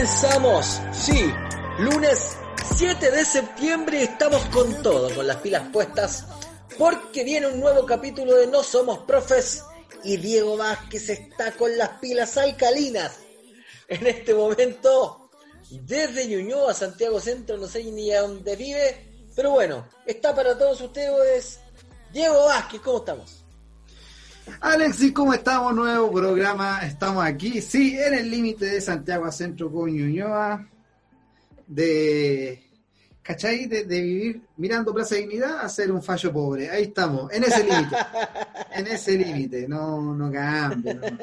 Comenzamos, sí, lunes 7 de septiembre estamos con todo, con las pilas puestas, porque viene un nuevo capítulo de No Somos Profes y Diego Vázquez está con las pilas alcalinas. En este momento, desde Ñuñoa a Santiago Centro, no sé ni a dónde vive, pero bueno, está para todos ustedes Diego Vázquez, ¿cómo estamos? Alexis, ¿cómo estamos? Nuevo programa, estamos aquí, sí, en el límite de Santiago a Centro con Ñuñoa, de, ¿cachai? De, de, vivir mirando Plaza Dignidad a ser un fallo pobre, ahí estamos, en ese límite, en ese límite, no, no cambia. No.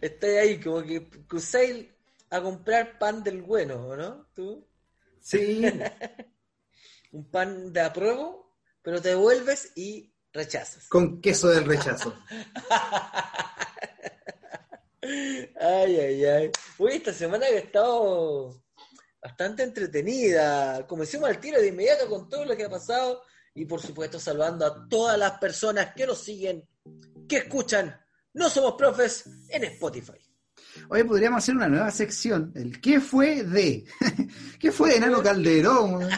Estoy ahí, como que cruzáis a comprar pan del bueno, ¿no? ¿Tú? Sí. un pan de apruebo, pero te devuelves y rechazas. Con queso del rechazo. ay, ay, ay. Uy, esta semana que ha estado bastante entretenida. Comencemos al tiro de inmediato con todo lo que ha pasado y por supuesto saludando a todas las personas que nos siguen, que escuchan No Somos Profes en Spotify. Hoy podríamos hacer una nueva sección, el ¿qué fue de? ¿Qué fue de Nano Calderón?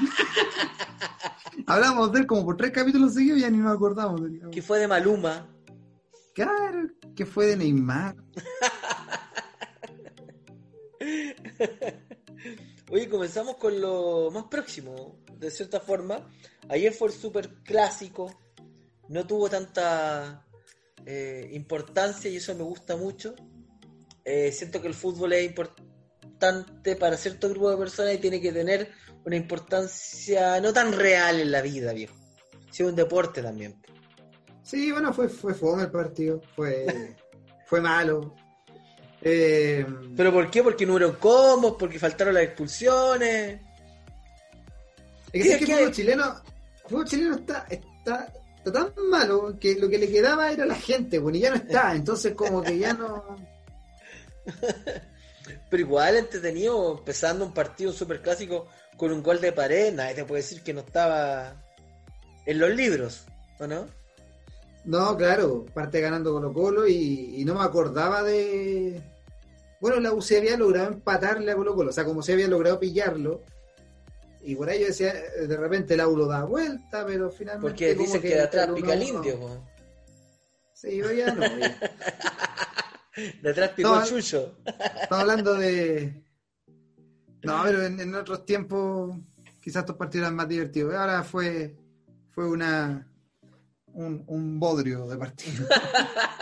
Hablamos de él como por tres capítulos seguidos y ya ni nos acordamos. ¿Qué fue de Maluma? Claro, ¿qué fue de Neymar? Oye, comenzamos con lo más próximo, de cierta forma. Ayer fue el super clásico, no tuvo tanta eh, importancia y eso me gusta mucho. Eh, siento que el fútbol es importante para cierto grupo de personas y tiene que tener una importancia no tan real en la vida, viejo. Sí, un deporte también. Sí, bueno, fue, fue fome el partido, fue, fue malo. Eh, ¿Pero por qué? Porque no hubo combos, porque faltaron las expulsiones. Es que, es que el fútbol chileno, el fútbol chileno está, está, está, tan malo que lo que le quedaba era la gente, bueno, y ya no está, entonces como que ya no... Pero igual entretenido, empezando un partido súper clásico con un gol de pared, nadie te puede decir que no estaba en los libros, ¿o no? No, claro, parte ganando Colo Colo y, y no me acordaba de... Bueno, la U se había logrado empatarle a Colo Colo, o sea, como se había logrado pillarlo, y por ahí yo decía, de repente el U lo da vuelta, pero finalmente... Porque dicen que, que de atrás pica el indio, no. Sí, pero ya no. Ya. de atrás picó el chucho. Estamos hablando de... No, pero en, en, otros tiempos quizás estos partidos eran más divertidos. Ahora fue, fue una un, un bodrio de partido.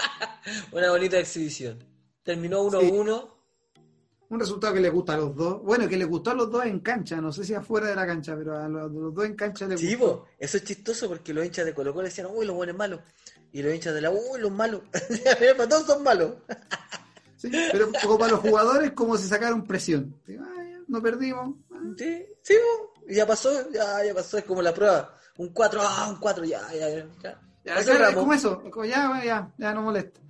una bonita exhibición. Terminó 1-1. Sí. Uno, un resultado que le gusta a los dos. Bueno, que le gustó a los dos en cancha. No sé si afuera de la cancha, pero a los, los dos en cancha le sí, gustó. Eso es chistoso porque los hinchas de Colo Colo decían, uy, los buenos malos. Y los hinchas de la uy, los malos. todos son malos. sí, pero como para los jugadores, como si sacaron presión. no perdimos. Sí, sí, ya pasó, ya, ya pasó, es como la prueba. Un 4, ah, un 4, ya, ya, ya. ya. ya claro, como eso, como ya, ya, ya no molesta.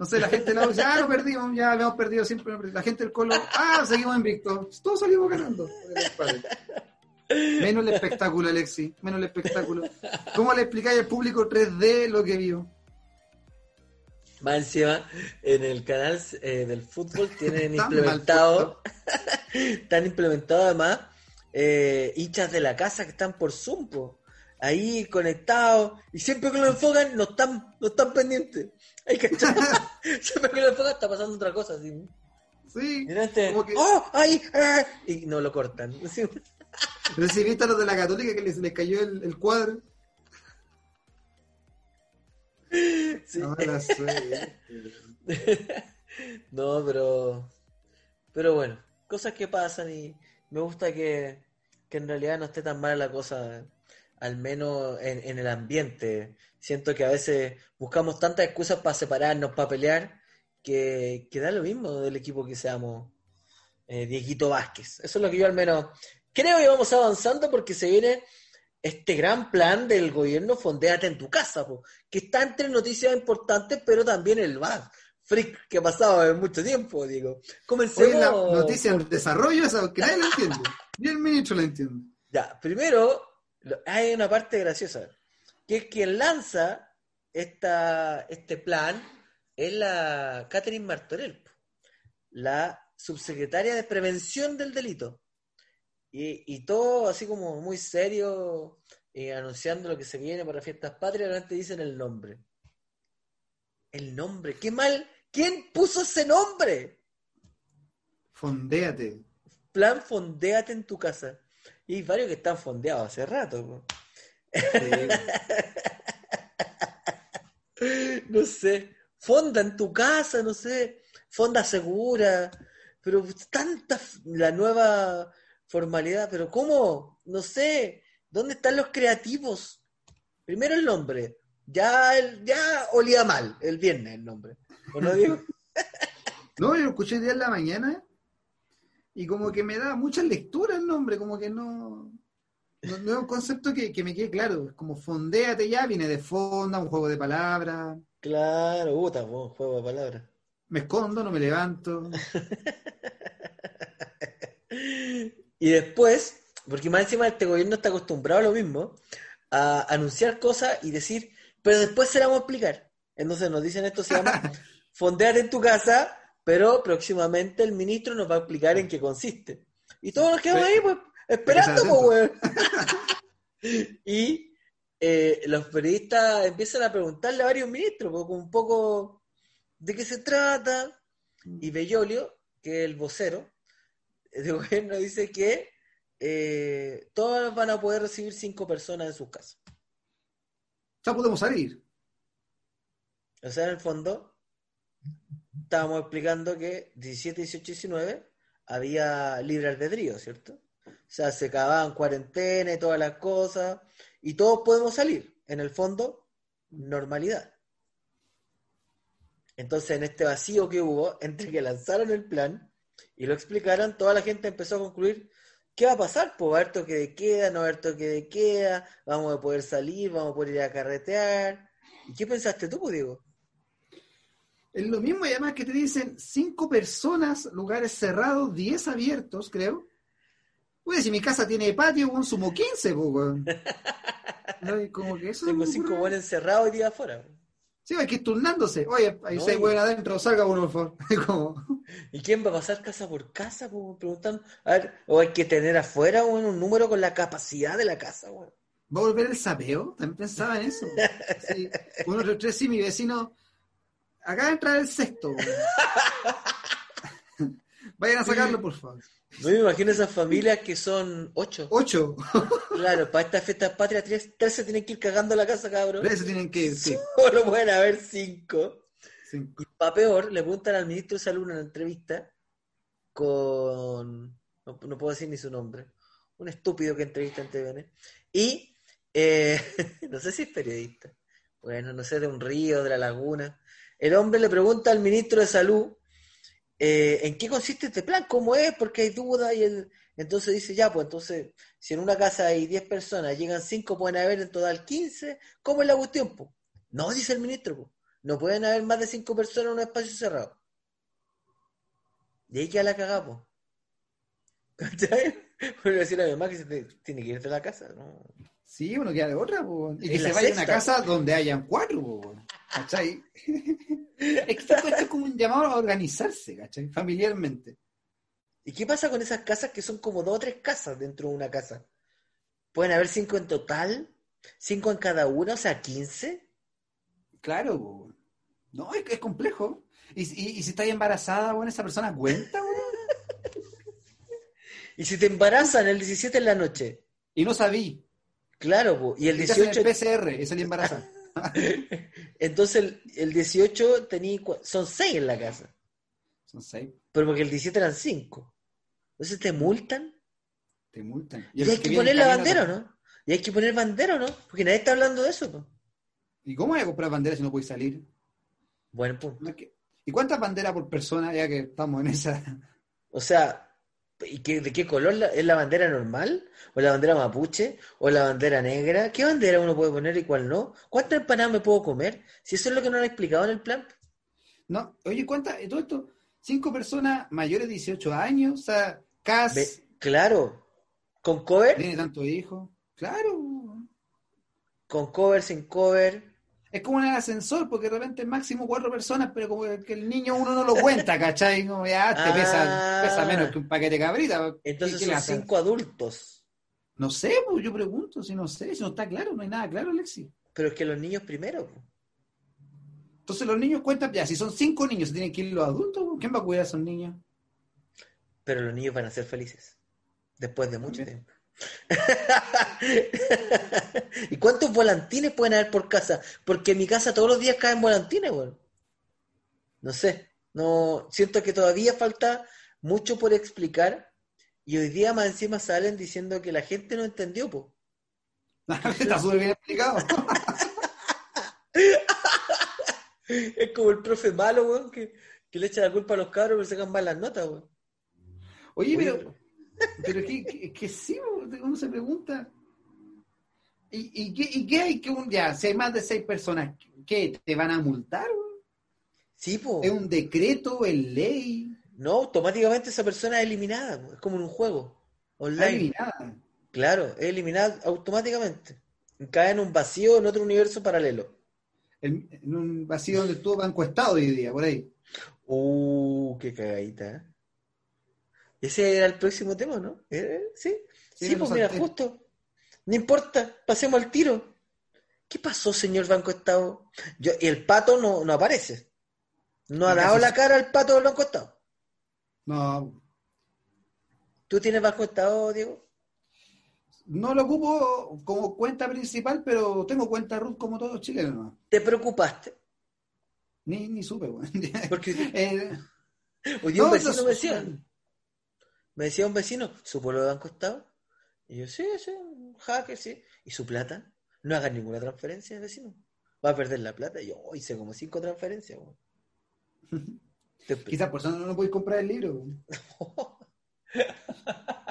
No sé, la gente la dice, ah, no perdimos, ya lo hemos perdido siempre. La gente del Colo, ah, seguimos invictos. Todos salimos ganando. Menos el espectáculo, Alexi, menos el espectáculo. ¿Cómo le explicáis al público 3D lo que vio? Más encima, en el canal eh, del fútbol tienen implementado, están implementados además eh, hinchas de la casa que están por Zoom, po, ahí conectados, y siempre que lo enfocan no están, no están pendientes. Hay que siempre que lo enfocan está pasando otra cosa. ¿sí? Sí. Este, que... ¡Oh! ¡Ay! ¡Ah! Y no lo cortan. Viste a los de la Católica que les, les cayó el, el cuadro. Sí. No, la sé. no, pero. Pero bueno, cosas que pasan y me gusta que que en realidad no esté tan mala la cosa, al menos en, en el ambiente. Siento que a veces buscamos tantas excusas para separarnos, para pelear, que, que da lo mismo del equipo que seamos eh, Dieguito Vázquez. Eso es lo que yo al menos creo que vamos avanzando porque se viene este gran plan del gobierno Fondéate en tu casa, po, que está entre noticias importantes, pero también el VAD. Freak que ha pasado en mucho tiempo, digo. Oye, Comencemos. la noticia del desarrollo, esa que nadie lo entiende. Ni el ministro lo entiende. Ya, primero, hay una parte graciosa, que es quien lanza esta, este plan es la Catherine Martorell, la subsecretaria de Prevención del Delito. Y, y todo así como muy serio, eh, anunciando lo que se viene para fiestas patrias, realmente dicen el nombre. El nombre, qué mal, ¿quién puso ese nombre? Fondéate. Plan Fondéate en tu casa. Y hay varios que están fondeados hace rato. Sí. no sé, fonda en tu casa, no sé, fonda segura, pero tanta la nueva formalidad, pero ¿cómo? No sé, ¿dónde están los creativos? Primero el nombre, ya el, ya olía mal el viernes el nombre, ¿o no digo? No, yo lo escuché el día en la mañana y como que me da mucha lectura el nombre, como que no, no, no es un concepto que, que me quede claro. Es como fondéate ya, viene de fonda, un juego de palabras. Claro, puta, po, juego de palabras. Me escondo, no me levanto. Y después, porque más encima este gobierno está acostumbrado a lo mismo, a anunciar cosas y decir, pero después se la vamos a explicar. Entonces nos dicen esto se llama fondear en tu casa, pero próximamente el ministro nos va a explicar en qué consiste. Y todos nos quedamos ahí, pues, esperando, pues, weón. y eh, los periodistas empiezan a preguntarle a varios ministros, pues, un poco de qué se trata. Y Bellolio, que es el vocero de gobierno, dice que eh, todas van a poder recibir cinco personas en sus casas. Ya podemos salir. O sea, en el fondo, estábamos explicando que 17, 18, 19 había libre albedrío, ¿cierto? O sea, se acababan cuarentena y todas las cosas, y todos podemos salir. En el fondo, normalidad. Entonces, en este vacío que hubo, entre que lanzaron el plan y lo explicaron, toda la gente empezó a concluir, ¿qué va a pasar? Pues va a haber toque de queda, no va a haber toque de queda, vamos a poder salir, vamos a poder ir a carretear. ¿Y qué pensaste tú, pues, Diego? Es lo mismo y además que te dicen cinco personas, lugares cerrados, 10 abiertos, creo. Oye, si mi casa tiene patio, weón, sumo 15, pues, weón. No, y como que eso Tengo cinco buenos encerrados hoy día afuera. Sí, hay que ir turnándose. Oye, hay No, seis y- adentro, salga uno, por favor. como... ¿Y quién va a pasar casa por casa? Preguntan. A ver, o hay que tener afuera weón, un número con la capacidad de la casa, weón. ¿Va a volver el sapeo? También pensaba en eso. Sí. Uno, tres, sí, mi vecino. Acaba de entrar el sexto. weón. Vayan a sacarlo, por favor. No me imagino esas familias que son ocho. Ocho. Claro, para estas fiestas patrias, tres, tres se tienen que ir cagando la casa, cabrón. Pero eso tienen que ir, sí. Solo pueden haber cinco. Cinco. Y para peor, le preguntan al ministro de Salud en una entrevista con. No, no puedo decir ni su nombre. Un estúpido que entrevista en TVN. Y. eh, no sé si es periodista. Bueno, no sé, de un río, de la laguna. El hombre le pregunta al ministro de Salud eh, en qué consiste este plan, cómo es, porque hay dudas. Y él, entonces dice: Ya, pues entonces, si en una casa hay 10 personas, llegan 5, pueden haber en total 15. ¿Cómo es la cuestión? po? No, dice el ministro. po. No pueden haber más de cinco personas en un espacio cerrado. Y ahí queda la cagada. ¿Cachai? A decir a mi mamá que se te- tiene que ir de la casa, ¿no? Sí, uno queda de otra, po. Y que se vaya a una casa donde hayan cuatro, po. ¿Cachai? Esto es como un llamado a organizarse, ¿cachai? Familiarmente. ¿Y qué pasa con esas casas que son como dos o tres casas dentro de una casa? ¿Pueden haber cinco en total? ¿Cinco en cada una? O sea, ¿quince? Claro. No, es, es complejo. Y, y, y si estás embarazada, bueno, esa persona cuenta, weón. ¿Y si te embarazan el 17 en la noche? Y no sabí. Claro, po. y el Y te hacen 18... el PCR y salí embarazada. Entonces el, el 18 tenía... son seis en la casa. Son seis. Pero porque el 17 eran cinco. Entonces te multan. Te multan. Y, hay que, poner la bandera, ¿no? Y hay que poner bandera, ¿no? Porque nadie está hablando de eso. ¿Y cómo hay que comprar bandera si no puedes salir? Buen punto. ¿Y cuántas banderas por persona ya que estamos en esa? O sea, ¿y qué, de qué color es la bandera normal? ¿O la bandera mapuche? ¿O la bandera negra? ¿Qué bandera uno puede poner y cuál no? ¿Cuántas empanadas me puedo comer? Si eso es lo que no han explicado en el plan. No, oye, ¿cuántas? Todo esto, cinco personas mayores de 18 años, o sea, CAS. claro, ¿con cover? Tiene tantos hijos, claro. Con cover, sin cover. Es como en el ascensor, porque de repente máximo cuatro personas, pero como que el niño uno no lo cuenta, ¿cachai? Como ya te pesa, pesa, menos que un paquete de cabrita. Entonces son cinco adultos. No sé, pues yo pregunto, si no sé, si no está claro, no hay nada claro, Alexi. Pero es que los niños primero. Entonces los niños cuentan, ya, si son cinco niños, tienen que ir los adultos, ¿quién va a cuidar a esos niños? Pero los niños van a ser felices, después de mucho tiempo. ¿Y cuántos volantines pueden haber por casa? Porque en mi casa todos los días caen volantines, bueno. No sé, no siento que todavía falta mucho por explicar y hoy día más encima salen diciendo que la gente no entendió, po. Está súper bien explicado. es como el profe malo, weón, que, le echa la culpa a los cabros porque sacan mal las notas, weón. Oye, pero, pero es que, que, sí, uno se pregunta. ¿Y, y, qué, ¿Y qué hay que un ya? Si hay más de seis personas, ¿qué? ¿Te van a multar? Sí, po. ¿Es un decreto? ¿Es ley? No, automáticamente esa persona es eliminada. Es como en un juego online. eliminada. Claro, es eliminada automáticamente. Cae en un vacío en otro universo paralelo. En, un vacío donde estuvo Banco Estado hoy día, por ahí. Uh, qué cagadita. ¿eh? Ese era el próximo tema, ¿no? ¿Eh? ¿Sí? Sí, pues mira, justo. No importa, pasemos al tiro. ¿Qué pasó, señor Banco Estado? Yo, y el pato no, no aparece. No ha dado la cara al pato del Banco Estado. No. ¿Tú tienes Banco Estado, Diego? No lo ocupo como cuenta principal, pero tengo cuenta RUT como todos los chilenos. ¿Te preocupaste? Ni, ni supe, güey. Porque eh, un vecino me decía, me decía un vecino, ¿su pueblo de Banco Estado? Y yo, sí, sí, un hacker, sí. ¿Y su plata? No haga ninguna transferencia, vecino. Va a perder la plata. Y yo, oh, hice como cinco transferencias, Quizás por eso no, no podéis comprar el libro.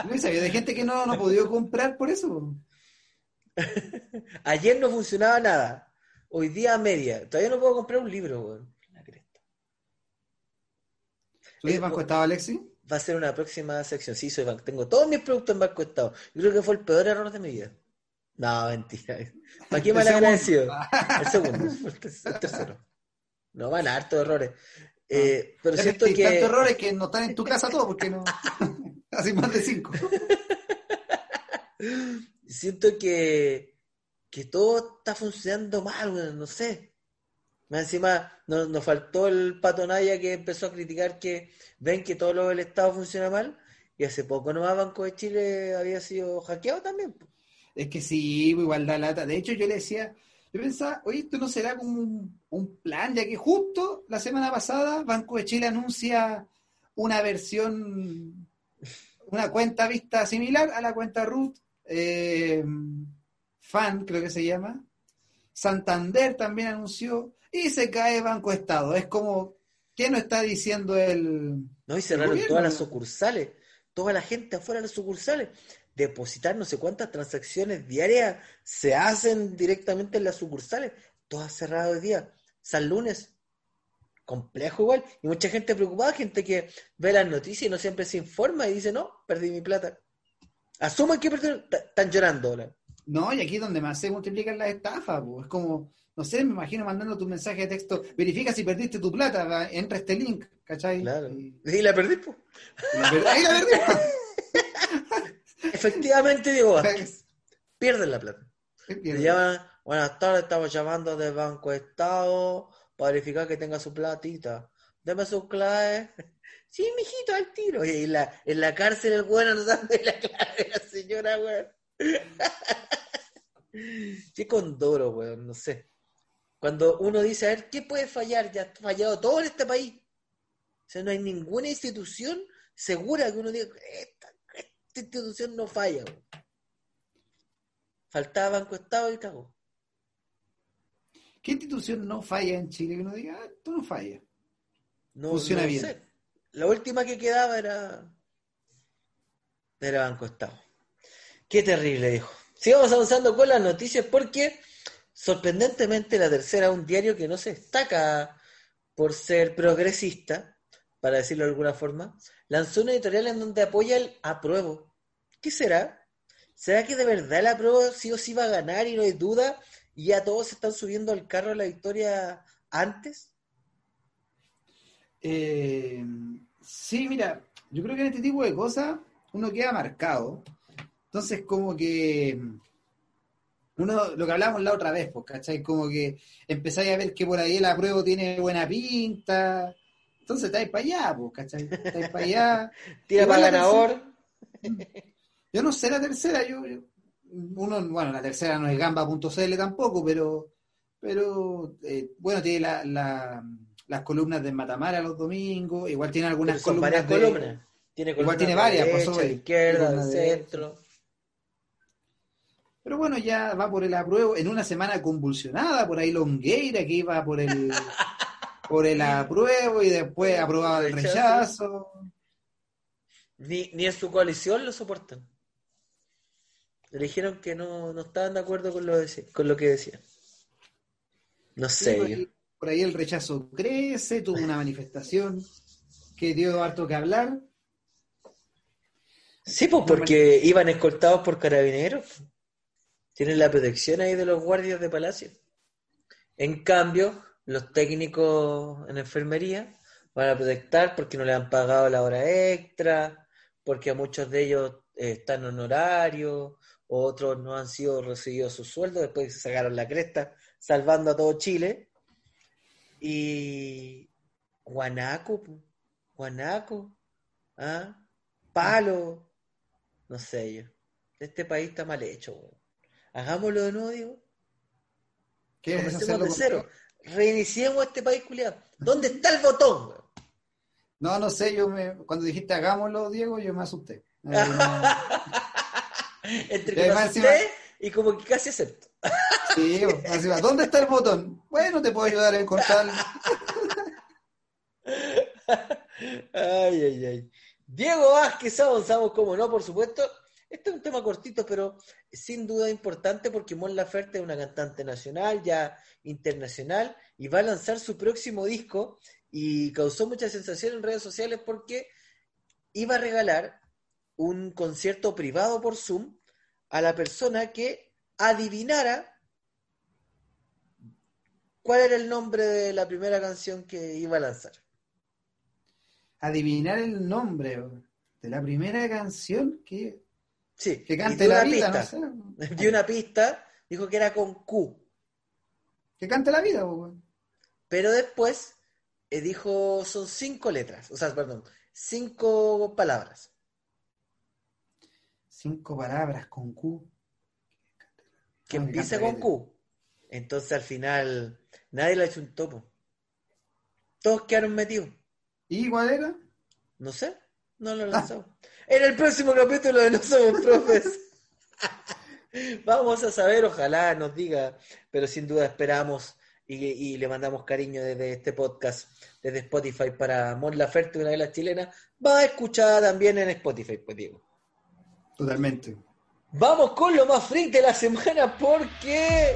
No sabía de gente que no, no ha podido comprar por eso. Ayer no funcionaba nada. Hoy día a media. Todavía no puedo comprar un libro, weón. La cresta. ¿Tú Estado, Alexi? Va a ser una próxima sección. Sí, soy banco. Tengo todos mis productos en Banco Estado. Yo creo que fue el peor error de mi vida. No, mentira. ¿Para qué me la agradecido? El segundo, el tercero. No van a hartos errores. Eh, pero siento que. Tantos errores que no están en tu casa todos, porque no. Así más de cinco. Siento que, que todo está funcionando mal, no sé. Más encima nos, faltó el patonaya que empezó a criticar que ven que todo lo del Estado funciona mal y hace poco nomás Banco de Chile había sido hackeado también. Es que sí, igual da lata. De hecho, yo le decía, yo pensaba, oye, esto no será como un, plan, ya que justo la semana pasada Banco de Chile anuncia una versión una cuenta vista similar a la cuenta root, eh, FAN creo que se llama. Santander también anunció y se cae Banco Estado. Es como, ¿qué no está diciendo el... No, y cerraron todas las sucursales, toda la gente afuera de las sucursales. Depositar no sé cuántas transacciones diarias se hacen directamente en las sucursales, todas cerradas hoy día. San lunes, complejo igual. Y mucha gente preocupada, gente que ve las noticias y no siempre se informa y dice, no, perdí mi plata. Asumen que perdieron, están llorando. No, y aquí es donde más se multiplican las estafas. Es como, no sé, me imagino mandando tu mensaje de texto, verifica si perdiste tu plata, entra este link, ¿cachai? Y, la perdí, pues. Ahí la perdí. Efectivamente, digo, pierden la plata. buenas tardes, estamos llamando de Banco Estado para verificar que tenga su platita. Deme su clave. Sí, mijito, al tiro. Y en la, en la cárcel el bueno no sabe la clave de la señora, weón. Qué condoro, weón, no sé. Cuando uno dice, a ver, ¿qué puede fallar? Ya ha fallado todo en este país. O sea, no hay ninguna institución segura que uno diga, esta, esta institución no falla. Faltaba Banco Estado y cagó. ¿Qué institución no falla en Chile que uno diga, ah, esto no falla? No, Funciona no bien. sé. La última que quedaba era, era Banco Estado. Qué terrible, dijo. Sigamos avanzando con las noticias porque, sorprendentemente, la tercera un diario que no se destaca por ser progresista, para decirlo de alguna forma, lanzó una editorial en donde apoya el apruebo. ¿Qué será? ¿Será que de verdad el apruebo sí o sí va a ganar y no hay duda? ¿Y ya todos se están subiendo al carro de la victoria antes? Eh, sí, mira, yo creo que en este tipo de cosas uno queda marcado. Entonces, como que uno, lo que hablamos la otra vez, pues, ¿cachai? Como que empezáis a ver que por ahí el apruebo tiene buena pinta. Entonces estáis para allá, pues, ¿cachai? Estáis para allá. Tira para la ganador. Yo no sé la tercera, yo, yo- uno, bueno, la tercera no es gamba.cl tampoco, pero, pero eh, bueno, tiene la, la- las columnas de Matamara los domingos, igual tiene algunas columnas varias de- columnas. Tiene Igual tiene varias, por derecha, de voy. izquierda, de centro. Pero bueno, ya va por el apruebo en una semana convulsionada, por ahí Longueira que iba por el por el apruebo y después aprobaba el rechazo. Ni, ni en su coalición lo soportan. Le dijeron que no, no estaban de acuerdo con lo, deci- con lo que decía. No sé. por, ahí, por ahí el rechazo crece, tuvo una manifestación que dio harto que hablar. Sí, pues porque iban escoltados por carabineros. Tienen la protección ahí de los guardias de palacio. En cambio, los técnicos en enfermería van a protestar porque no le han pagado la hora extra, porque a muchos de ellos eh, están honorarios, otros no han sido recibidos su sueldo después se sacaron la cresta, salvando a todo Chile. Y Guanaco, Guanaco, ¿ah? Palo, no sé yo. Este país está mal hecho, weón. Hagámoslo de nuevo. ¿Quieres Comencemos de con- cero. Reiniciemos este país, culiado. ¿Dónde está el botón? No, no sé, yo me, cuando dijiste hagámoslo, Diego, yo me asusté. Eh, no- Entre que me además asusté encima- y como que casi acepto. sí. ¿Dónde está el botón? Bueno, te puedo ayudar a encontrarlo. Ay, ay, ay. Diego Vázquez, avanzamos como no, por supuesto. Este es un tema cortito, pero sin duda importante porque Mon Laferte es una cantante nacional, ya internacional, y va a lanzar su próximo disco y causó mucha sensación en redes sociales porque iba a regalar un concierto privado por Zoom a la persona que adivinara cuál era el nombre de la primera canción que iba a lanzar. Adivinar el nombre de la primera canción que, Sí, que cante la una vida, pista. no sé. Dio una pista, dijo que era con Q, Que cante la vida, weón. pero después eh, dijo son cinco letras, o sea, perdón, cinco palabras. Cinco palabras con Q. que empieza con Q. Entonces al final nadie le ha hecho un topo. Todos quedaron metidos. ¿Y cuál era? No sé, no lo he lanzado. En el próximo capítulo de No Somos Profes. Vamos a saber, ojalá nos diga, pero sin duda esperamos y, y le mandamos cariño desde este podcast, desde Spotify para Mon Laferte, una de las chilenas. Va a escuchar también en Spotify, pues digo. Totalmente. Vamos con lo más freak de la semana porque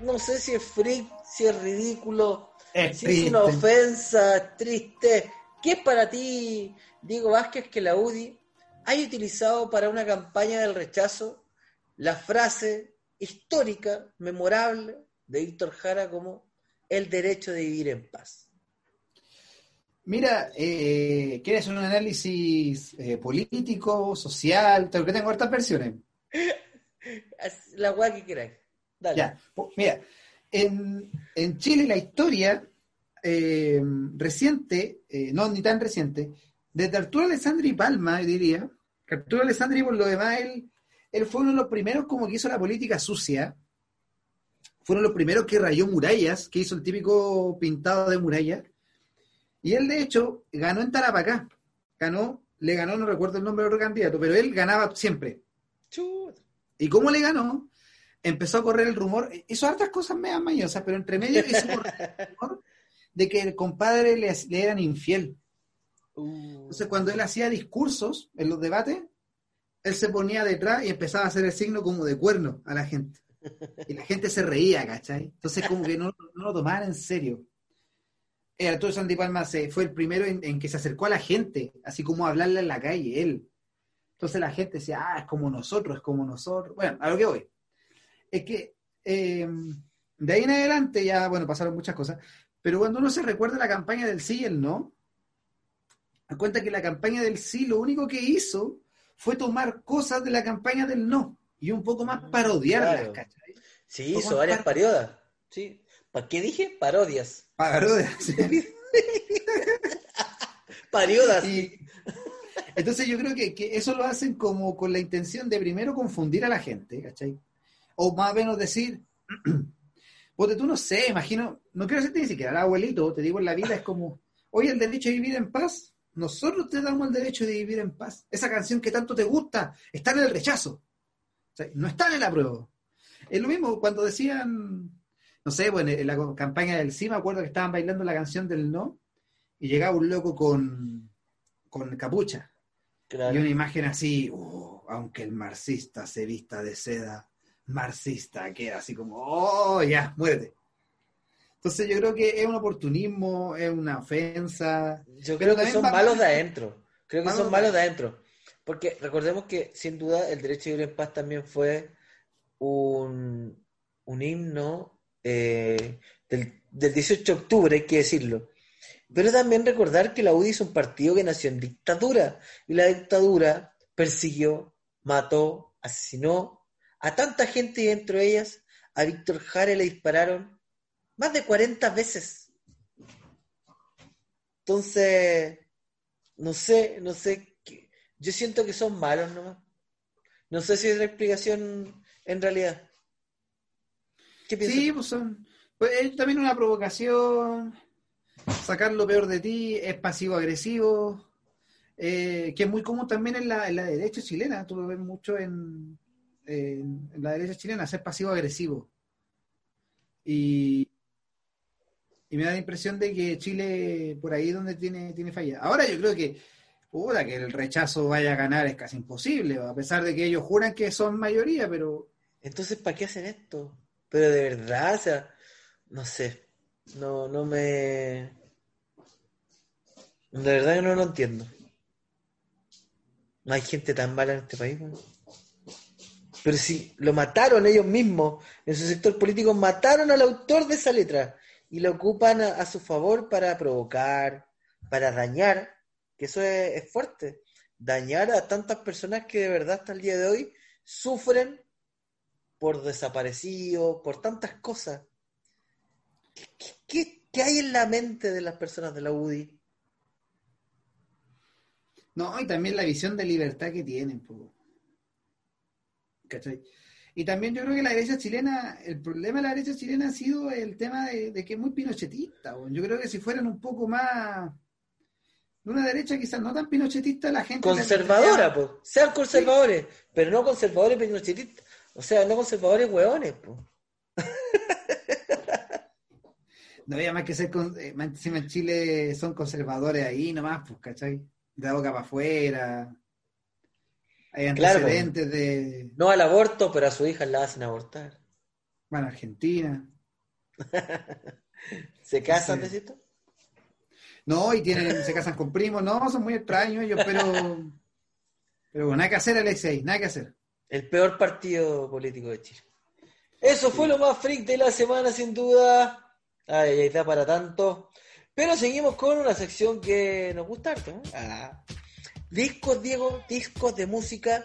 no sé si es freak, si es ridículo, Es si es una ofensa, triste. ¿Qué es para ti, Diego Vázquez, que la UDI haya utilizado para una campaña del rechazo la frase histórica, memorable de Víctor Jara como el derecho de vivir en paz? Mira, eh, ¿quieres hacer un análisis eh, político, social? Porque tengo hartas versiones. La weá que queráis. Dale. Ya, mira, en, en Chile la historia eh, reciente, eh, no ni tan reciente, desde Arturo Alessandri Palma, yo diría, que Arturo Alessandri por lo demás, él, él fue uno de los primeros como que hizo la política sucia, fueron los primeros que rayó murallas, que hizo el típico pintado de muralla, y él de hecho ganó en Tarapacá, ganó le ganó, no recuerdo el nombre del otro candidato, pero él ganaba siempre. ¿Y cómo le ganó? Empezó a correr el rumor, hizo hartas cosas medio mañosas, pero entre medio hizo el rumor de que el compadre le, le eran infiel. Uh. Entonces, cuando él hacía discursos en los debates, él se ponía detrás y empezaba a hacer el signo como de cuerno a la gente. Y la gente se reía, ¿cachai? Entonces, como que no, lo tomaban en serio. El Arturo Santi Palma fue el primero en, que se acercó a la gente, así como a hablarle en la calle, él. Entonces la gente decía, ah, es como nosotros, es como nosotros. Bueno, a lo que voy. Es que eh, de ahí en adelante ya, bueno, pasaron muchas cosas, pero cuando uno se recuerda la campaña del sí y el no, da cuenta que la campaña del sí lo único que hizo fue tomar cosas de la campaña del no y un poco más parodiarlas, ¿cachai? Sí, hizo varias parodias. Sí. ¿Para qué dije? Parodias. Parodias. Parodias. entonces yo creo que, eso lo hacen como con la intención de primero confundir a la gente, ¿cachai? O más o menos decir, porque tú no sé, imagino, no quiero decirte ni siquiera el abuelito, te digo, en la vida es como, oye, el derecho a vivir en paz, nosotros te damos el derecho de vivir en paz. Esa canción que tanto te gusta está en el rechazo. no está en el apruebo. Es lo mismo cuando decían, no sé, bueno, en la campaña del sí me acuerdo que estaban bailando la canción del no y llegaba un loco con, con capucha. Y una imagen así, uh, aunque el marxista se vista de seda, marxista queda así como, oh, ya, muérete. Entonces yo creo que es un oportunismo, es una ofensa. Yo creo que son malos de adentro. Creo que son malos de adentro. Porque recordemos que sin duda el derecho a vivir en paz también fue un, himno eh, del, 18 de octubre, hay que decirlo. Pero también recordar que la UDI es un partido que nació en dictadura y la dictadura persiguió, mató, asesinó a tanta gente y dentro de ellas a Víctor Jara le dispararon más de 40 veces. Entonces, no sé, no sé. Yo siento que son malos nomás. No sé si es la explicación en realidad. ¿Qué piensas? Sí, pues son. Pues es también una provocación. Sacar lo peor de ti, es pasivo-agresivo. Eh, que es muy común también en la, en la derecha chilena. Tú lo ves mucho en, en, la derecha chilena, ser pasivo-agresivo. Y, me da la impresión de que Chile por ahí donde tiene, tiene falla. Ahora yo creo que, puta, que el rechazo vaya a ganar es casi imposible, a pesar de que ellos juran que son mayoría, pero... Entonces, ¿para qué hacen esto? Pero de verdad, o sea, no sé, no, no me... De verdad que no lo entiendo. No hay gente tan mala en este país, Pero si lo mataron ellos mismos, en su sector político mataron al autor de esa letra y lo ocupan a, su favor para provocar, para dañar, que eso es, fuerte, dañar a tantas personas que de verdad hasta el día de hoy sufren por desaparecidos, por tantas cosas. ¿Qué, hay en la mente de las personas de la UDI? No, y también la visión de libertad que tienen. ¿Cachai? Y también yo creo que la derecha chilena, el problema de la derecha chilena ha sido el tema de, que es muy pinochetista. Yo creo que si fueran un poco más de una derecha quizás no tan pinochetista, la gente... Conservadora, pues. Sean conservadores, pero no conservadores pinochetistas. O sea, no conservadores hueones, pues. no había más que ser, con, eh, encima en Chile son conservadores ahí nomás, pues, ¿cachai? De la boca para afuera. Hay antecedentes de. No al aborto, pero a su hija la hacen abortar. Bueno, Argentina. ¿Se casan, sí. No, y tienen, se casan con primos, no, son muy extraños ellos, pero. Pero bueno, nada que hacer, Alexei, nada que hacer. El peor partido político de Chile. Eso fue lo más freak de la semana, sin duda. Ay, ahí está para tanto. Pero seguimos con una sección que nos gusta harto. ¿eh? Ah. Discos, Diego, discos de música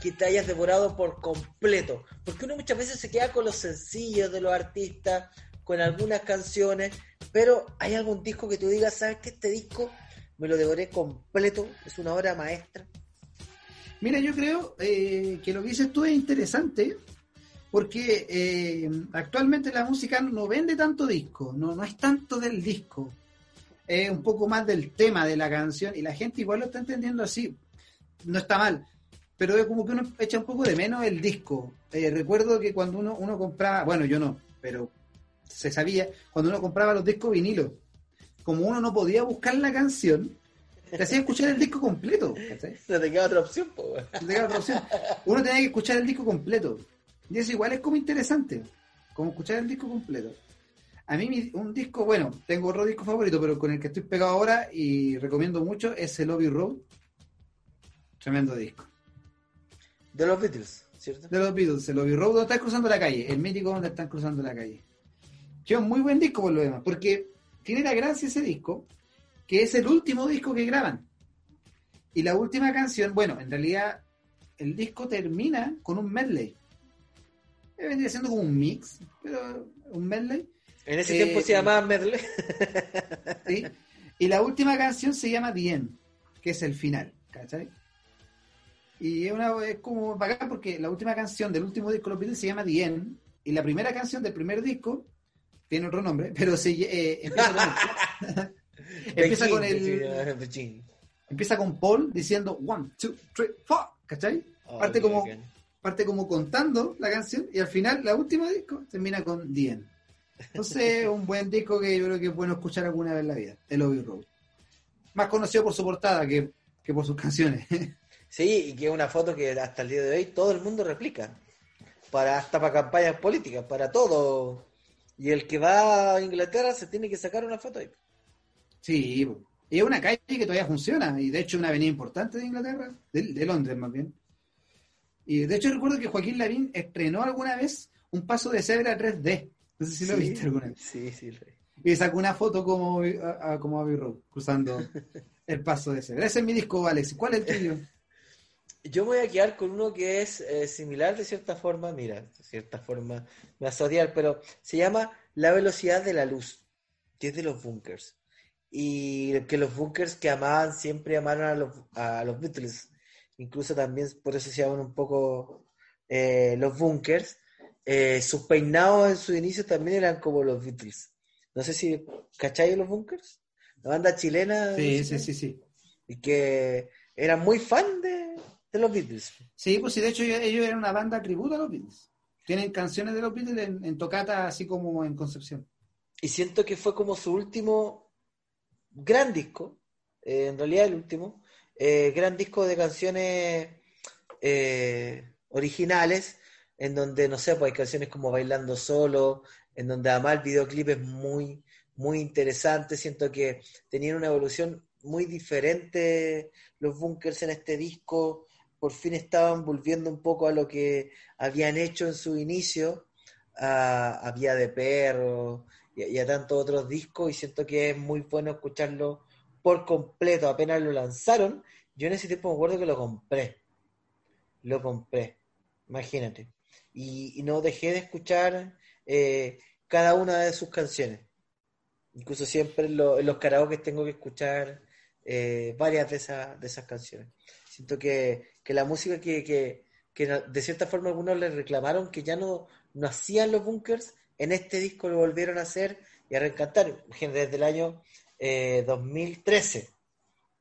que te hayas devorado por completo. Porque uno muchas veces se queda con los sencillos de los artistas, con algunas canciones, pero hay algún disco que tú digas, ¿sabes qué? Este disco me lo devoré completo, es una obra maestra. Mira, yo creo eh, que lo que dices tú es interesante, porque eh, actualmente la música no vende tanto disco, no, no es tanto del disco. Un poco más del tema de la canción y la gente igual lo está entendiendo así. No está mal, pero es como que uno echa un poco de menos el disco. Eh, recuerdo que cuando uno, uno compraba, bueno, yo no, pero se sabía, cuando uno compraba los discos vinilos, como uno no podía buscar la canción, te hacía escuchar el disco completo. No te queda otra opción, Uno tenía que escuchar el disco completo. Y eso igual es como interesante, como escuchar el disco completo. A mí un disco, bueno, tengo otro disco favorito, pero con el que estoy pegado ahora y recomiendo mucho es el Lobby Road. Tremendo disco. De los Beatles, ¿cierto? De los Beatles, el Lobby Road donde están cruzando la calle, el mítico donde están cruzando la calle. Es un muy buen disco por lo demás, porque tiene la gracia ese disco, que es el último disco que graban. Y la última canción, bueno, en realidad el disco termina con un medley. Vendría siendo como un mix, pero un medley. En ese tiempo se llamaba medley. ¿sí? Y la última canción se llama The que es el final, ¿cachai? Y es, una, es como bacán porque la última canción del último disco de los Beatles se llama The y la primera canción del primer disco tiene otro nombre, pero se eh, empieza con, empieza con el empieza con Paul diciendo one, two, three, four, ¿cachai? Oh, parte como parte como contando la canción y al final la última disco termina con The End. Entonces, un buen disco que yo creo que es bueno escuchar alguna vez en la vida, el Obi Road. Más conocido por su portada que, que por sus canciones. Sí, y que es una foto que hasta el día de hoy todo el mundo replica. Para, hasta para campañas políticas, para todo. Y el que va a Inglaterra se tiene que sacar una foto ahí. Sí, y es una calle que todavía funciona, y de hecho una avenida importante de Inglaterra, de, Londres más bien. Y de hecho recuerdo que Joaquín Lavín estrenó alguna vez un paso de cebra 3D. No sé si lo viste alguna vez. Sí, sí, lo Y sacó una foto como, como Abbey Road, cruzando el paso de cebra. Ese es mi disco, Alex. ¿Cuál es el tuyo? Yo voy a quedar con uno que es eh, similar de cierta forma, mira, de cierta forma me vas a odiar, pero se llama La velocidad de la luz, que es de los bunkers. Y que los bunkers que amaban siempre amaron a los, a los Beatles. Incluso también por eso se llaman un poco eh, los bunkers. Eh, sus peinados en su inicio también eran como los Beatles. No sé si, ¿cacháis los bunkers? La banda chilena. Sí, sí, sí, sí. Y que eran muy fan de, los Beatles. Sí, pues sí, de hecho ellos, eran una banda tributo a los Beatles. Tienen canciones de los Beatles en, tocata, así como en Concepción. Y siento que fue como su último gran disco, eh, en realidad el último, eh, gran disco de canciones eh, originales, en donde, no sé, pues hay canciones como Bailando Solo, en donde además el videoclip es muy, muy interesante, siento que tenían una evolución muy diferente los bunkers en este disco, por fin estaban volviendo un poco a lo que habían hecho en su inicio, a, Vía de Perro y, a tantos otros discos, y siento que es muy bueno escucharlo por completo, apenas lo lanzaron, yo en ese tiempo me acuerdo que lo compré, lo compré, imagínate, y, no dejé de escuchar eh, cada una de sus canciones, incluso siempre en, los karaoke tengo que escuchar eh, varias de, de esas canciones. Siento que, la música que, de cierta forma algunos le reclamaron que ya no, no hacían los bunkers, en este disco lo volvieron a hacer y a reencantar, desde el año 2013, eh,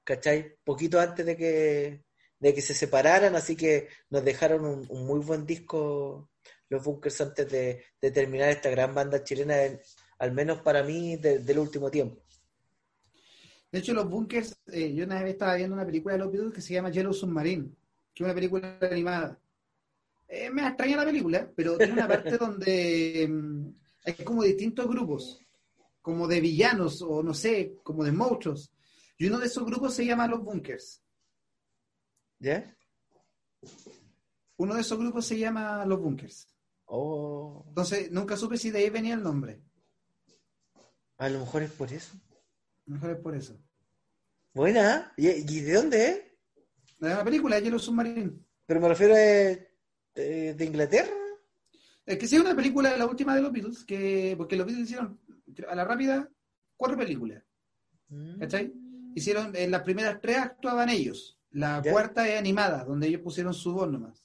¿cachai? Poquito antes de que, de que se separaran, así que nos dejaron un, muy buen disco los bunkers antes de, terminar esta gran banda chilena, al menos para mí, del último tiempo. De hecho, los bunkers, eh, yo una vez estaba viendo una película de los Beatles que se llama Yellow Submarine, que es una película animada. Eh, me extraña la película, pero tiene una parte donde mm, hay como distintos grupos, como de villanos o no sé, como de monstruos. Y uno de esos grupos se llama Los Bunkers. ¿Ya? Uno de esos grupos se llama Los Bunkers. Oh. Entonces, nunca supe si de ahí venía el nombre. A lo mejor es por eso. A lo mejor es por eso. Buena. ¿Y, de dónde es? De la película, Yellow Submarine. Pero me refiero a de, Inglaterra. Es que sí, una película, de la última de los Beatles, que, porque los Beatles hicieron a la rápida cuatro películas. Mm. ¿Cachai? Hicieron, en las primeras tres actuaban ellos. La cuarta es animada, donde ellos pusieron su voz nomás.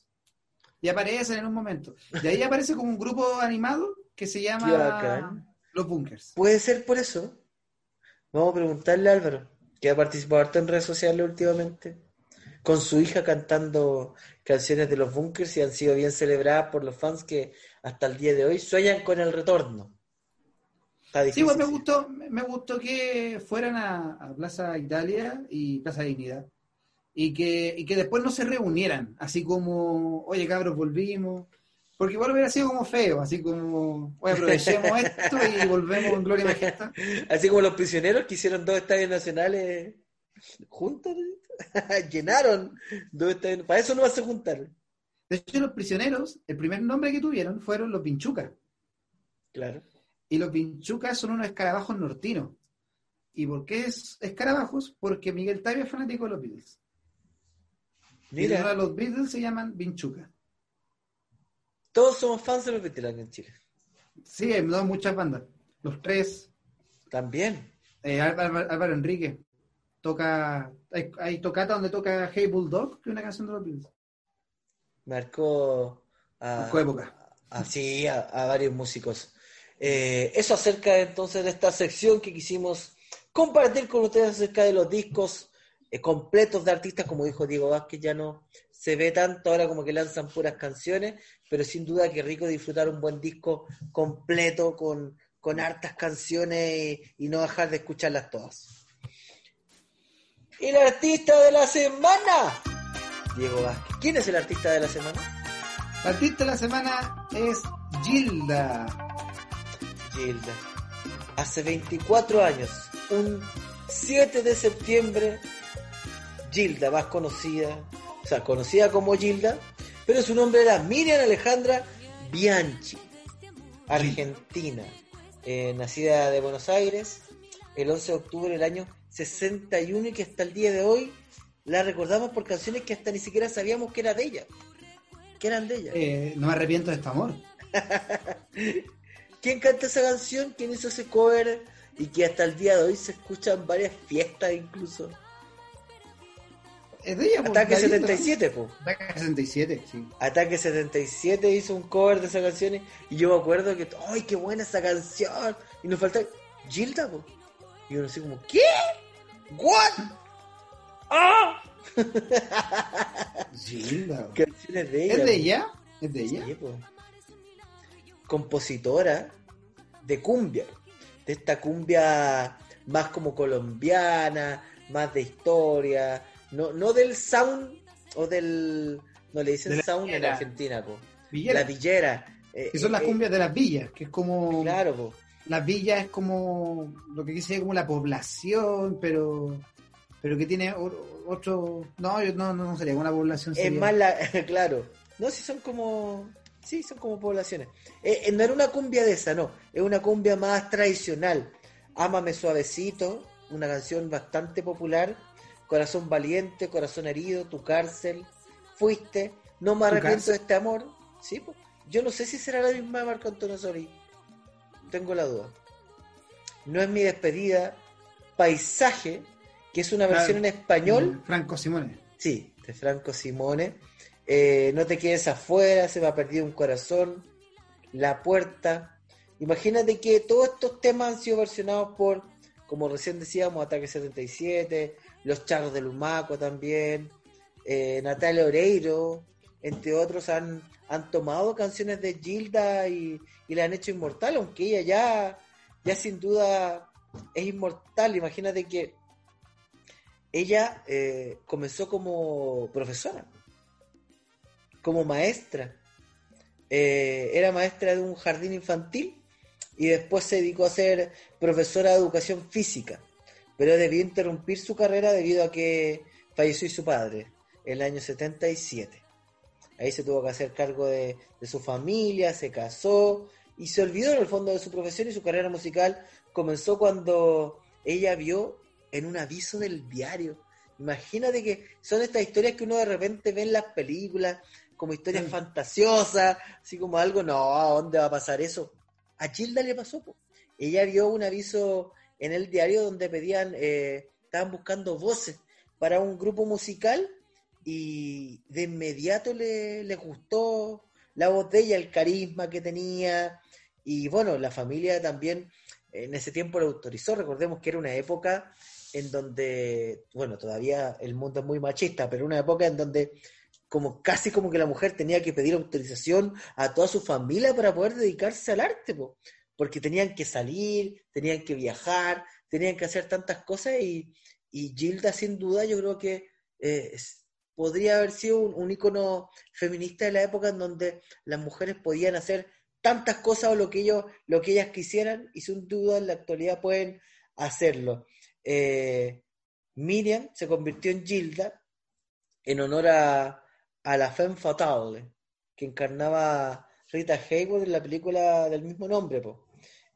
Y aparecen en un momento. De ahí aparece como un grupo animado que se llama Los Bunkers. Puede ser por eso. Vamos a preguntarle a Álvaro, que ha participado harto en redes sociales últimamente, con su hija cantando canciones de los bunkers y han sido bien celebradas por los fans que hasta el día de hoy sueñan con el retorno. sí, bueno, me gustó, me gustó que fueran a, a, Plaza Italia y Plaza Dignidad y que, y que después no se reunieran, así como, oye cabros, volvimos, porque igual hubiera sido como feo, así como, oye, aprovechemos esto y volvemos en Gloria Majestad. Así como los prisioneros que hicieron dos estadios nacionales juntos, llenaron dos estadios, para eso no vas a juntar. De hecho, los prisioneros, el primer nombre que tuvieron fueron los Pinchucas. Claro. Y los Pinchucas son unos escarabajos nortinos. ¿Y por qué es escarabajos? Porque Miguel Tavia es fanático de los Beatles. Mira. Y los Beatles se llaman Pinchucas. Todos somos fans de los Beatles en Chile. Sí, hay muchas bandas. Los tres. También. Eh, Álvaro, Enrique toca. Hay, hay, tocata donde toca Hey Bulldog, que es una canción de los Beatles marcó a, época. a, varios músicos. Eh, eso acerca entonces de esta sección que quisimos compartir con ustedes acerca de los discos completos de artistas, como dijo Diego Vázquez, ya no se ve tanto ahora como que lanzan puras canciones, pero sin duda que rico disfrutar un buen disco completo con, con hartas canciones y, y no dejar de escucharlas todas. El artista de la semana Diego Vázquez. ¿Quién es el artista de la semana? El artista de la semana es Gilda. Gilda. Hace 24 años, un 7 de septiembre, Gilda, más conocida, o sea, conocida como Gilda, pero su nombre era Miriam Alejandra Bianchi, argentina, eh, nacida de Buenos Aires el 11 de octubre del año 61 y que hasta el día de hoy la recordamos por canciones que hasta ni siquiera sabíamos que era de ella. Que eran de ella. Eh, no me arrepiento de este amor. ¿Quién canta esa canción? ¿Quién hizo ese cover? Y que hasta el día de hoy se escucha en varias fiestas incluso. Es de ella, Ataque 77, po. Ataque 77, sí. Ataque 77 hizo un cover de esa canción y yo me acuerdo que, ¡ay, qué buena esa canción! Y nos falta Gilda, po. Y uno así como, ¿qué? ¿What? ¡Ah! Gilda. Canciones de ella. ¿Es de ella? ¿Es de ella? Compositora de cumbia. De esta cumbia más como colombiana, más de historia. No, no del sound o del. No le dicen sound en Argentina, po. La villera. Eh, que son las eh, cumbias de las villas, que es como. Claro, po. Las villas es como lo que quise como la población, pero pero que tiene otro... No, no, no sería una población. Es más, la, claro. No, si son como... Sí, son como poblaciones. Eh, eh, no era una cumbia de esa, no. Es una cumbia más tradicional. Ámame suavecito, una canción bastante popular. Corazón valiente, corazón herido, tu cárcel. Fuiste, no me arrepiento de este amor. Sí, pues. Yo no sé si será la misma de Marco Antonio Solís. Tengo la duda. No es mi despedida. Paisaje, que es una versión en español. Franco Simone. Sí, de Franco Simone. Eh, no te quedes afuera, se me ha perdido un corazón. La puerta. Imagínate que todos estos temas han sido versionados por, como recién decíamos, Ataque 77, Los Charros de Lumaco también, eh, Natalia Oreiro, entre otros, han, han tomado canciones de Gilda y, y la han hecho inmortal, aunque ella ya, ya sin duda es inmortal. Imagínate que ella eh, comenzó como profesora, como maestra. Eh, era maestra de un jardín infantil y después se dedicó a ser profesora de educación física, pero debió interrumpir su carrera debido a que falleció su padre en el año 77. Ahí se tuvo que hacer cargo de, de su familia, se casó y se olvidó en el fondo de su profesión y su carrera musical comenzó cuando ella vio en un aviso del diario. Imagínate que son estas historias que uno de repente ve en las películas, como historias mm. fantasiosas, así como algo, no, ¿a dónde va a pasar eso? A Gilda le pasó, ella vio un aviso en el diario donde pedían, eh, estaban buscando voces para un grupo musical y de inmediato le, le gustó la voz de ella, el carisma que tenía y bueno, la familia también en ese tiempo lo autorizó. Recordemos que era una época en donde, bueno, todavía el mundo es muy machista, pero una época en donde como casi como que la mujer tenía que pedir autorización a toda su familia para poder dedicarse al arte, porque tenían que salir, tenían que viajar, tenían que hacer tantas cosas y, y Gilda sin duda yo creo que eh, podría haber sido un, un icono feminista de la época en donde las mujeres podían hacer tantas cosas o lo que ellos, lo que ellas quisieran, y sin duda en la actualidad pueden hacerlo. Eh, Miriam se convirtió en Gilda en honor a, la femme fatale que encarnaba Rita Hayworth en la película del mismo nombre.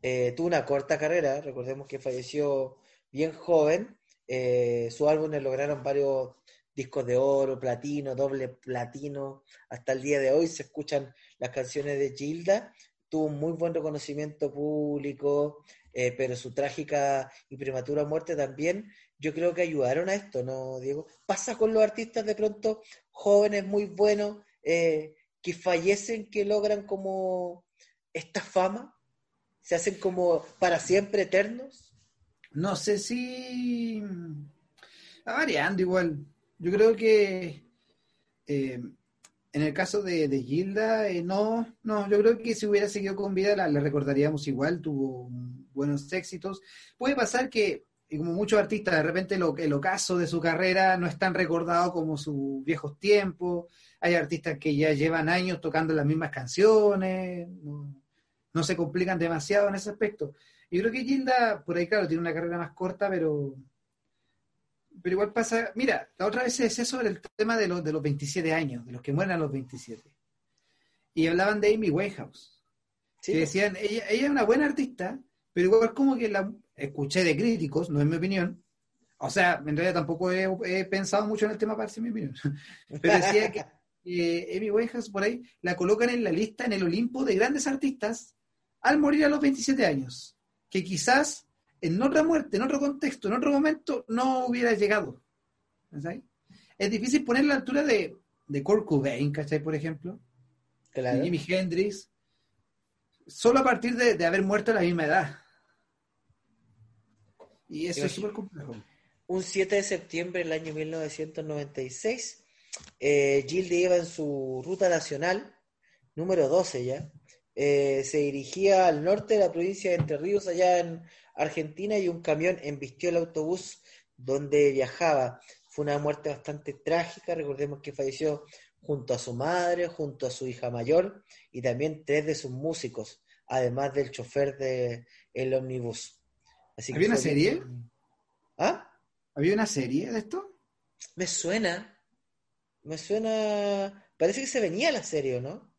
Eh, tuvo una corta carrera, recordemos que falleció bien joven. Eh, sus álbumes lograron varios discos de oro, platino, doble platino. Hasta el día de hoy se escuchan las canciones de Gilda. Tuvo un muy buen reconocimiento público, eh, pero su trágica y prematura muerte también, yo creo que ayudaron a esto, ¿no, Diego? Pasa con los artistas de pronto jóvenes muy buenos eh, que fallecen, que logran como esta fama, se hacen como para siempre eternos. No sé si va variando igual. Yo creo que eh, en el caso de, Gilda, eh, no, no, yo creo que si hubiera seguido con vida la, recordaríamos igual, tuvo buenos éxitos. Puede pasar que, como muchos artistas, de repente lo, el ocaso de su carrera no es tan recordado como sus viejos tiempos. Hay artistas que ya llevan años tocando las mismas canciones, no, no se complican demasiado en ese aspecto. Yo creo que Gilda, por ahí, claro, tiene una carrera más corta, pero pero igual pasa, mira, la otra vez es eso el tema de los, de los 27 años, de los que mueren a los 27. Y hablaban de Amy Winehouse. Sí, que decían, ella, ella es una buena artista, pero igual como que la escuché de críticos, no es mi opinión. O sea, en realidad tampoco he, pensado mucho en el tema para decir mi opinión. Pero decía que eh, Amy Winehouse por ahí la colocan en la lista, en el Olimpo de grandes artistas al morir a los 27 años. Que quizás en otra muerte, en otro contexto, en otro momento, no hubiera llegado. Es difícil poner la altura de, de Kurt Cobain, ¿cachai? Por ejemplo. De Jimi Hendrix. Solo a partir de, haber muerto a la misma edad. Y eso es súper complejo. Un 7 de septiembre del año 1996, eh, Gilde iba en su ruta nacional, número 12 ya, eh, se dirigía al norte de la provincia de Entre Ríos, allá en Argentina, y un camión embistió el autobús donde viajaba. Fue una muerte bastante trágica, recordemos que falleció junto a su madre, junto a su hija mayor y también tres de sus músicos, además del chofer del el ómnibus. ¿Había una serie? ¿Ah? ¿Había una serie de esto? Me suena. Me suena. Parece que se venía la serie, ¿no?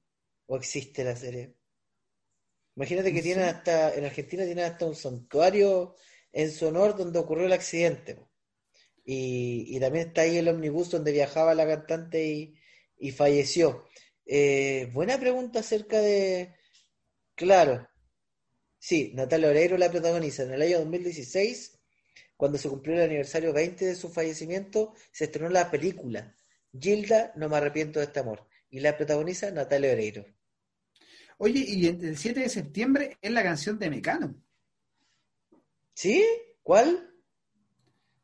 ¿O existe la serie? Imagínate que tiene hasta, en Argentina tiene hasta un santuario en su honor donde ocurrió el accidente. Y, también está ahí el omnibus donde viajaba la cantante y, falleció. Eh, buena pregunta acerca de... Claro. Sí, Natalia Oreiro la protagoniza. En el año 2016, cuando se cumplió el aniversario 20 de su fallecimiento, se estrenó la película Gilda, no me arrepiento de este amor. Y la protagoniza Natalia Oreiro. Oye, y el 7 de septiembre es la canción de Mecano. ¿Sí? ¿Cuál?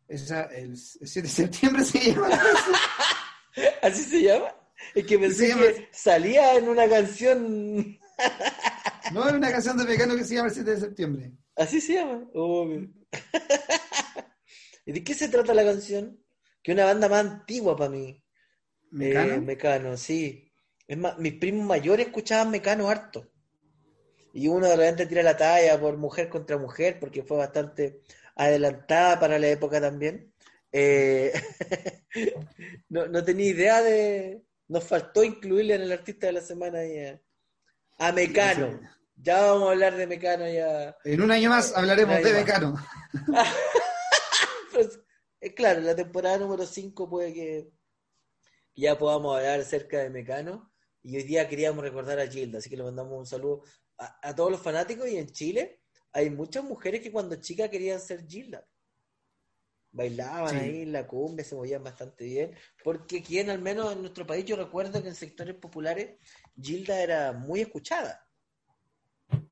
Esa, el, 7 de septiembre se llama. ¿Así se llama? Es que pensé que salía en una canción. no, es una canción de Mecano que se llama el 7 de septiembre. Así se llama. ¿Y de qué se trata la canción? Que una banda más antigua para mí. ¿Mecano? Eh, Mecano, sí. Es más, mis primos mayores escuchaban Mecano harto. Y uno de repente tira la talla por mujer contra mujer, porque fue bastante adelantada para la época también. Eh, no, tenía idea de. Nos faltó incluirle en el artista de la semana a, Mecano. Ya vamos a hablar de Mecano ya. En un año más hablaremos de Mecano. pues, eh, claro, la temporada número 5 puede que ya podamos hablar acerca de Mecano. Y hoy día queríamos recordar a Gilda, así que le mandamos un saludo a, todos los fanáticos. Y en Chile hay muchas mujeres que cuando chicas querían ser Gilda. Bailaban ahí en la cumbia, se movían bastante bien. Porque quien, al menos en nuestro país, yo recuerdo que en sectores populares Gilda era muy escuchada.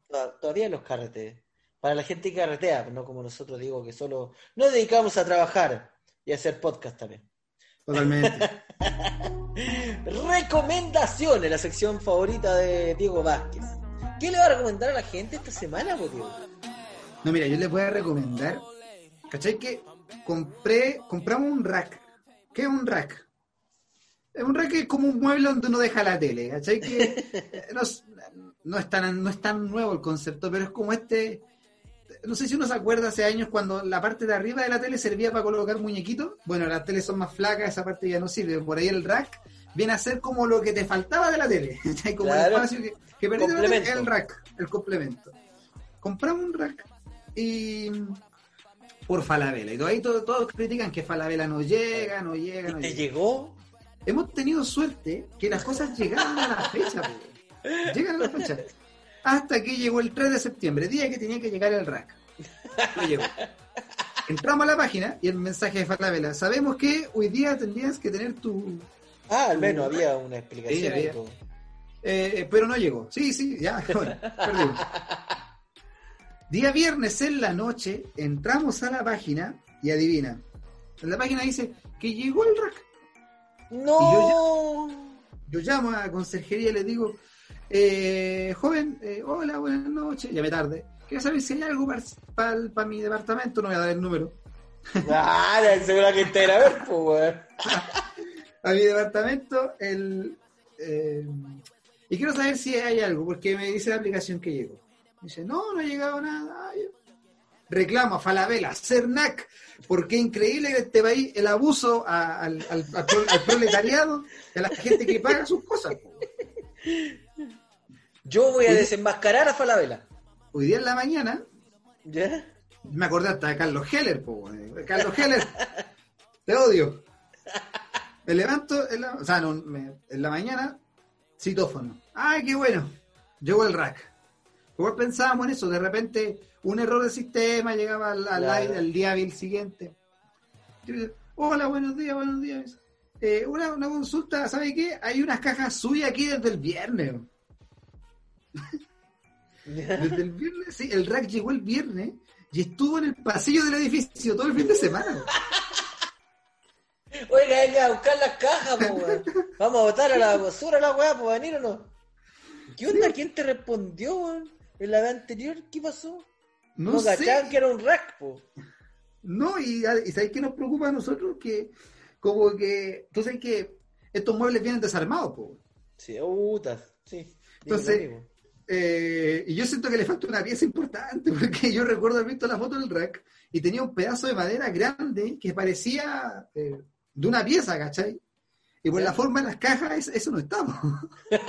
Todavía en los carretes. Para la gente que carretea, no como nosotros digo que solo nos dedicamos a trabajar y a hacer podcast también. Totalmente. Recomendaciones, la sección favorita de Diego Vázquez. ¿Qué le va a recomendar a la gente esta semana, pues? No, mira, yo les voy a recomendar. ¿Cachai? Que compré, compramos un rack. ¿Qué es un rack? Un rack es como un mueble donde uno deja la tele, ¿cachai? Que es- no es tan, no es tan nuevo el concepto, pero es como este. No sé si uno se acuerda hace años cuando la parte de arriba de la tele servía para colocar muñequitos. Bueno, las teles son más flacas, esa parte ya no sirve. Por ahí el rack viene a ser como lo que te faltaba de la tele. Como Claro. el espacio que, que perdiste la tele, el rack, el complemento. Compramos un rack y por Falabella. Y todavía todos, todos critican que Falabella no llega, no llega, no ¿Te llega. llegó? Hemos tenido suerte que las cosas llegaron a la fecha. Llegan a la fecha. Hasta que llegó el 3 de septiembre, día que tenía que llegar el rack. No llegó. Entramos a la página y el mensaje de Falabella. Sabemos que hoy día tendrías que tener tu... Ah, al menos había una Sí, explicación. había. y todo. eh, pero no llegó. Sí, sí, ya. Bueno, perdimos. Día viernes en la noche entramos a la página y adivina. En la página dice que llegó el rack. ¡No! Yo llamo a la conserjería y les digo, eh, joven, eh, hola, buenas noches, llamé tarde. Quiero saber si hay algo para mi departamento, no voy a dar el número. Ah, la segura que te ver, pues, weón. A mi departamento, el... eh, y quiero saber si hay algo, porque me dice la aplicación que llegó. Me dice, no, no ha llegado nada. Ah, ya. Reclamo a Falabella, Cernac, porque increíble que en este país el abuso a- al, al- al pro- al proletariado, a la gente que paga sus cosas. po. Yo voy a desenmascarar a Falabella. Hoy día en la mañana ¿Ya? Me acordé hasta de Carlos Heller, po. Carlos Heller, te odio. Me levanto, en la, o sea, no, me- en la mañana, citófono. ¡Ay, qué bueno! Llegó el rack. Igual pensábamos en eso, de repente un error del sistema llegaba al, al, Claro. al día siguiente. Yo digo, Hola, buenos días, buenos días. Eh, una, una consulta, ¿sabe qué? Hay unas cajas suyas aquí desde el viernes. Desde el viernes, sí, el rack llegó el viernes y estuvo en el pasillo del edificio todo el fin de semana. Oiga, venga a buscar las cajas, po, weón. Vamos a botar a la basura la weá, ¿puedo venir o no? ¿Qué onda? ¿Quién te respondió, weón? En la vez anterior, ¿qué pasó? No, No, sé. cachaban que era un rack, po. No, y, y ¿sabes qué nos preocupa a nosotros? Que como que, tú sabes que estos muebles vienen desarmados, po. Sí, putas, sí. Entonces-. Eh, y yo siento que le falta una pieza importante, porque yo recuerdo haber visto la foto del rack y tenía un pedazo de madera grande que parecía eh, de una pieza, ¿cachai? Y por la forma de las cajas, es- eso no está. po.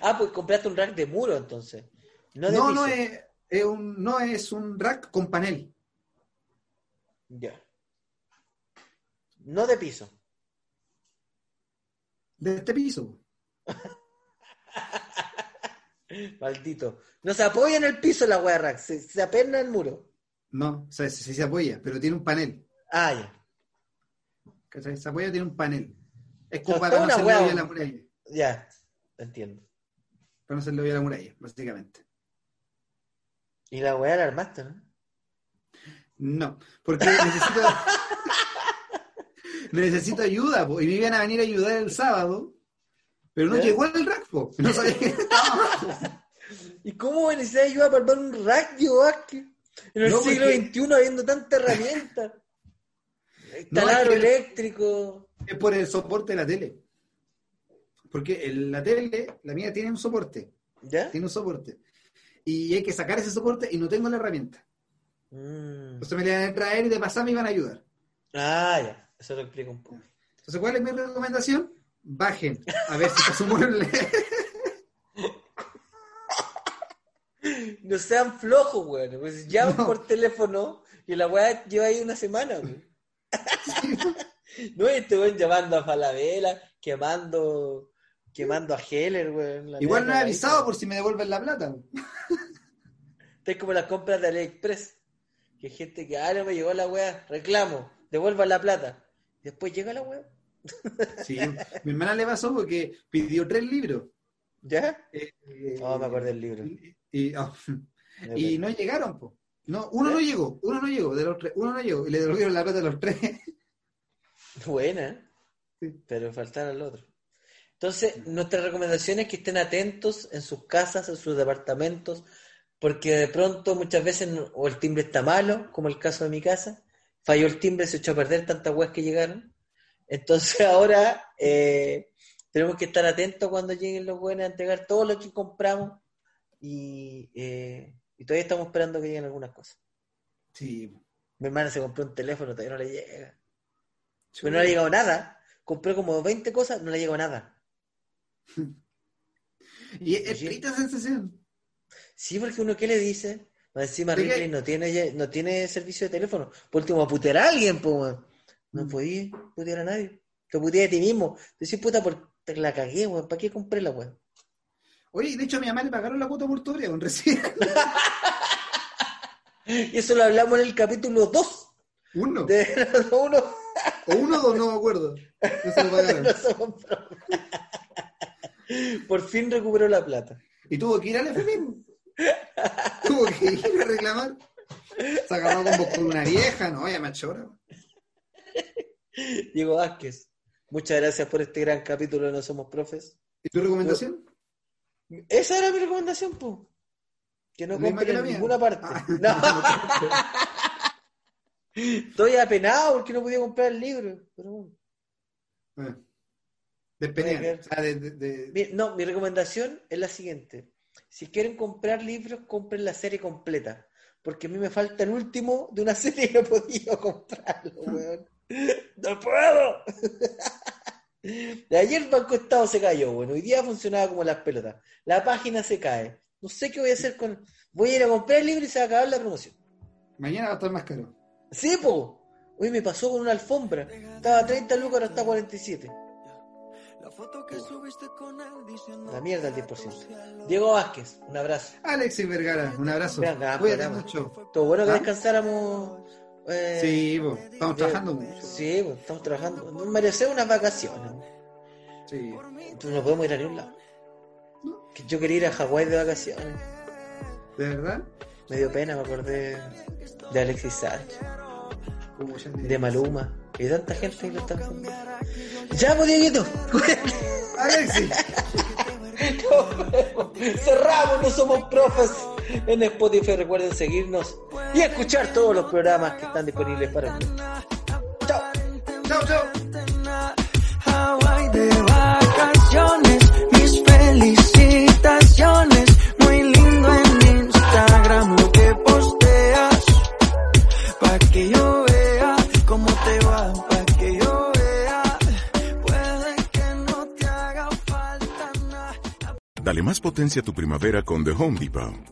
Ah, pues compraste un rack de muro, entonces. No de No, piso. no es, es un, no es un rack con panel. Ya. No de piso. de este piso. Maldito. No se apoya en el piso la weá rack, se, se aperna en el muro. No, o sea, sí, sí se apoya, pero tiene un panel. Ah, ya. ¿Cachai? Se apoya, tiene un panel. Es como para no hacerle hoyo a la muralla. Ya, entiendo. Para no hacerle hoyo a la muralla, básicamente. Y la weá la armaste, ¿no? No, porque necesito. necesito ayuda, po, y me iban a venir a ayudar el sábado, pero no llegó el rack, po, no sabía que estaba. ¿Y cómo necesitas ayuda para armar un rack, Diego Vázquez? En el No, siglo porque- XXI habiendo tanta herramienta. Taladro es que- eléctrico. Es por el soporte de la tele. Porque el- la tele, la mía tiene un soporte, ¿Ya? tiene un soporte. Y hay que sacar ese soporte y no tengo la herramienta. Mm. Entonces me la iban a traer y de pasar me iban a ayudar. Ah, ya. Eso lo explica un poco. Entonces, ¿cuál es mi recomendación? Bajen a ver si su mueble. No sean flojos, weón. Pues llaman No. por teléfono y la weá lleva ahí una semana, weón. No, y este weón llamando a Falabella, quemando, quemando a Heller, weón. Igual no he avisado ahí, por si me devuelven la plata. Es como las compras de AliExpress. Que hay gente que, ah, no me llegó la weá, reclamo, devuelvan la plata. Después llega la weá. Sí, mi hermana le pasó porque pidió tres libros. ¿Ya? Eh, Oh, me acuerdo del libro. Y, y- oh, Y no llegaron, po. No, uno no llegó, uno no llegó, de los tres, uno no llegó, y le devolvieron la plata a los tres. Buena, Sí. pero faltaba el otro. Entonces, nuestra recomendación es que estén atentos en sus casas, en sus departamentos, porque de pronto muchas veces o el timbre está malo, como el caso de mi casa, falló el timbre, se echó a perder tantas weas que llegaron. Entonces ahora eh, tenemos que estar atentos cuando lleguen los buenos a entregar todo lo que compramos y, eh, y todavía estamos esperando que lleguen algunas cosas. Sí. Mi hermana se compró un teléfono, todavía no le llega. Pero no le ha llegado nada. Compré como 20 cosas, no le llegó nada. Y es, esa sensación. Sí, porque uno, ¿qué le dice? Encima. Ripley no tiene, no tiene servicio de teléfono. Por último, a putear a alguien, pues. No Mm. podía putear a nadie. Te puteas a ti mismo. Decís, puta, por, te la cagué, weón. ¿Para qué compré la weón? Oye, de hecho a mi mamá le pagaron la cuota portuaria con recién. Y eso lo hablamos en el capítulo 2 Uno. de uno. O uno o dos, no me acuerdo. No se lo pagaron. No. Por fin recuperó la plata. Y tuvo que ir al FMI. tuvo que ir a reclamar. Se agarró como con una vieja, no, ya machora. Diego Vázquez, muchas gracias por este gran capítulo de No Somos Profes. ¿Y tu recomendación? Esa era mi recomendación, pues. Que no compren en ninguna parte. Ah. No. Estoy apenado porque no podía comprar el libro. Pero bueno. Despeñar. Puede O sea, de, de- de- Mi- no, mi recomendación es la siguiente. Si quieren comprar libros, compren la serie completa. Porque a mí me falta el último de una serie que no he podido comprarlo, weón. ¡No puedo! De ayer el Banco Estado se cayó, bueno, hoy día funcionaba como las pelotas. La página se cae. No sé qué voy a hacer con. Voy a ir a comprar el libro y se va a acabar la promoción. Mañana va a estar más caro. Sí, po. Hoy me pasó con una alfombra. Estaba a 30 lucas, ahora está a 47. La mierda el 10%. Diego Vázquez, un abrazo. Alexis Vergara, un abrazo. Vean, gran Cuídate mucho. Todo bueno que ¿Ah? descansáramos. Eh, Sí, estamos trabajando mucho. Sí, pues, estamos trabajando. Nos merecemos unas vacaciones. Sí. Entonces no podemos ir a ningún lado. Que Yo quería ir a Hawái de vacaciones. ¿De verdad? Me dio pena, me acordé de Alexis Sánchez, de Maluma. Y tanta gente que lo está haciendo. Ya, pues, Dieguito. Alexis. Cerramos, no somos profes en Spotify. Recuerden seguirnos y escuchar todos los programas que están disponibles para ustedes. Chao. Chao, chao. Hawaii de vacaciones, mis felicitaciones. Muy lindo en Instagram lo que posteas. Pa' que yo vea cómo te va, pa' que yo vea. Puede que no te haga falta nada. Dale más potencia a tu primavera con The Home Depot.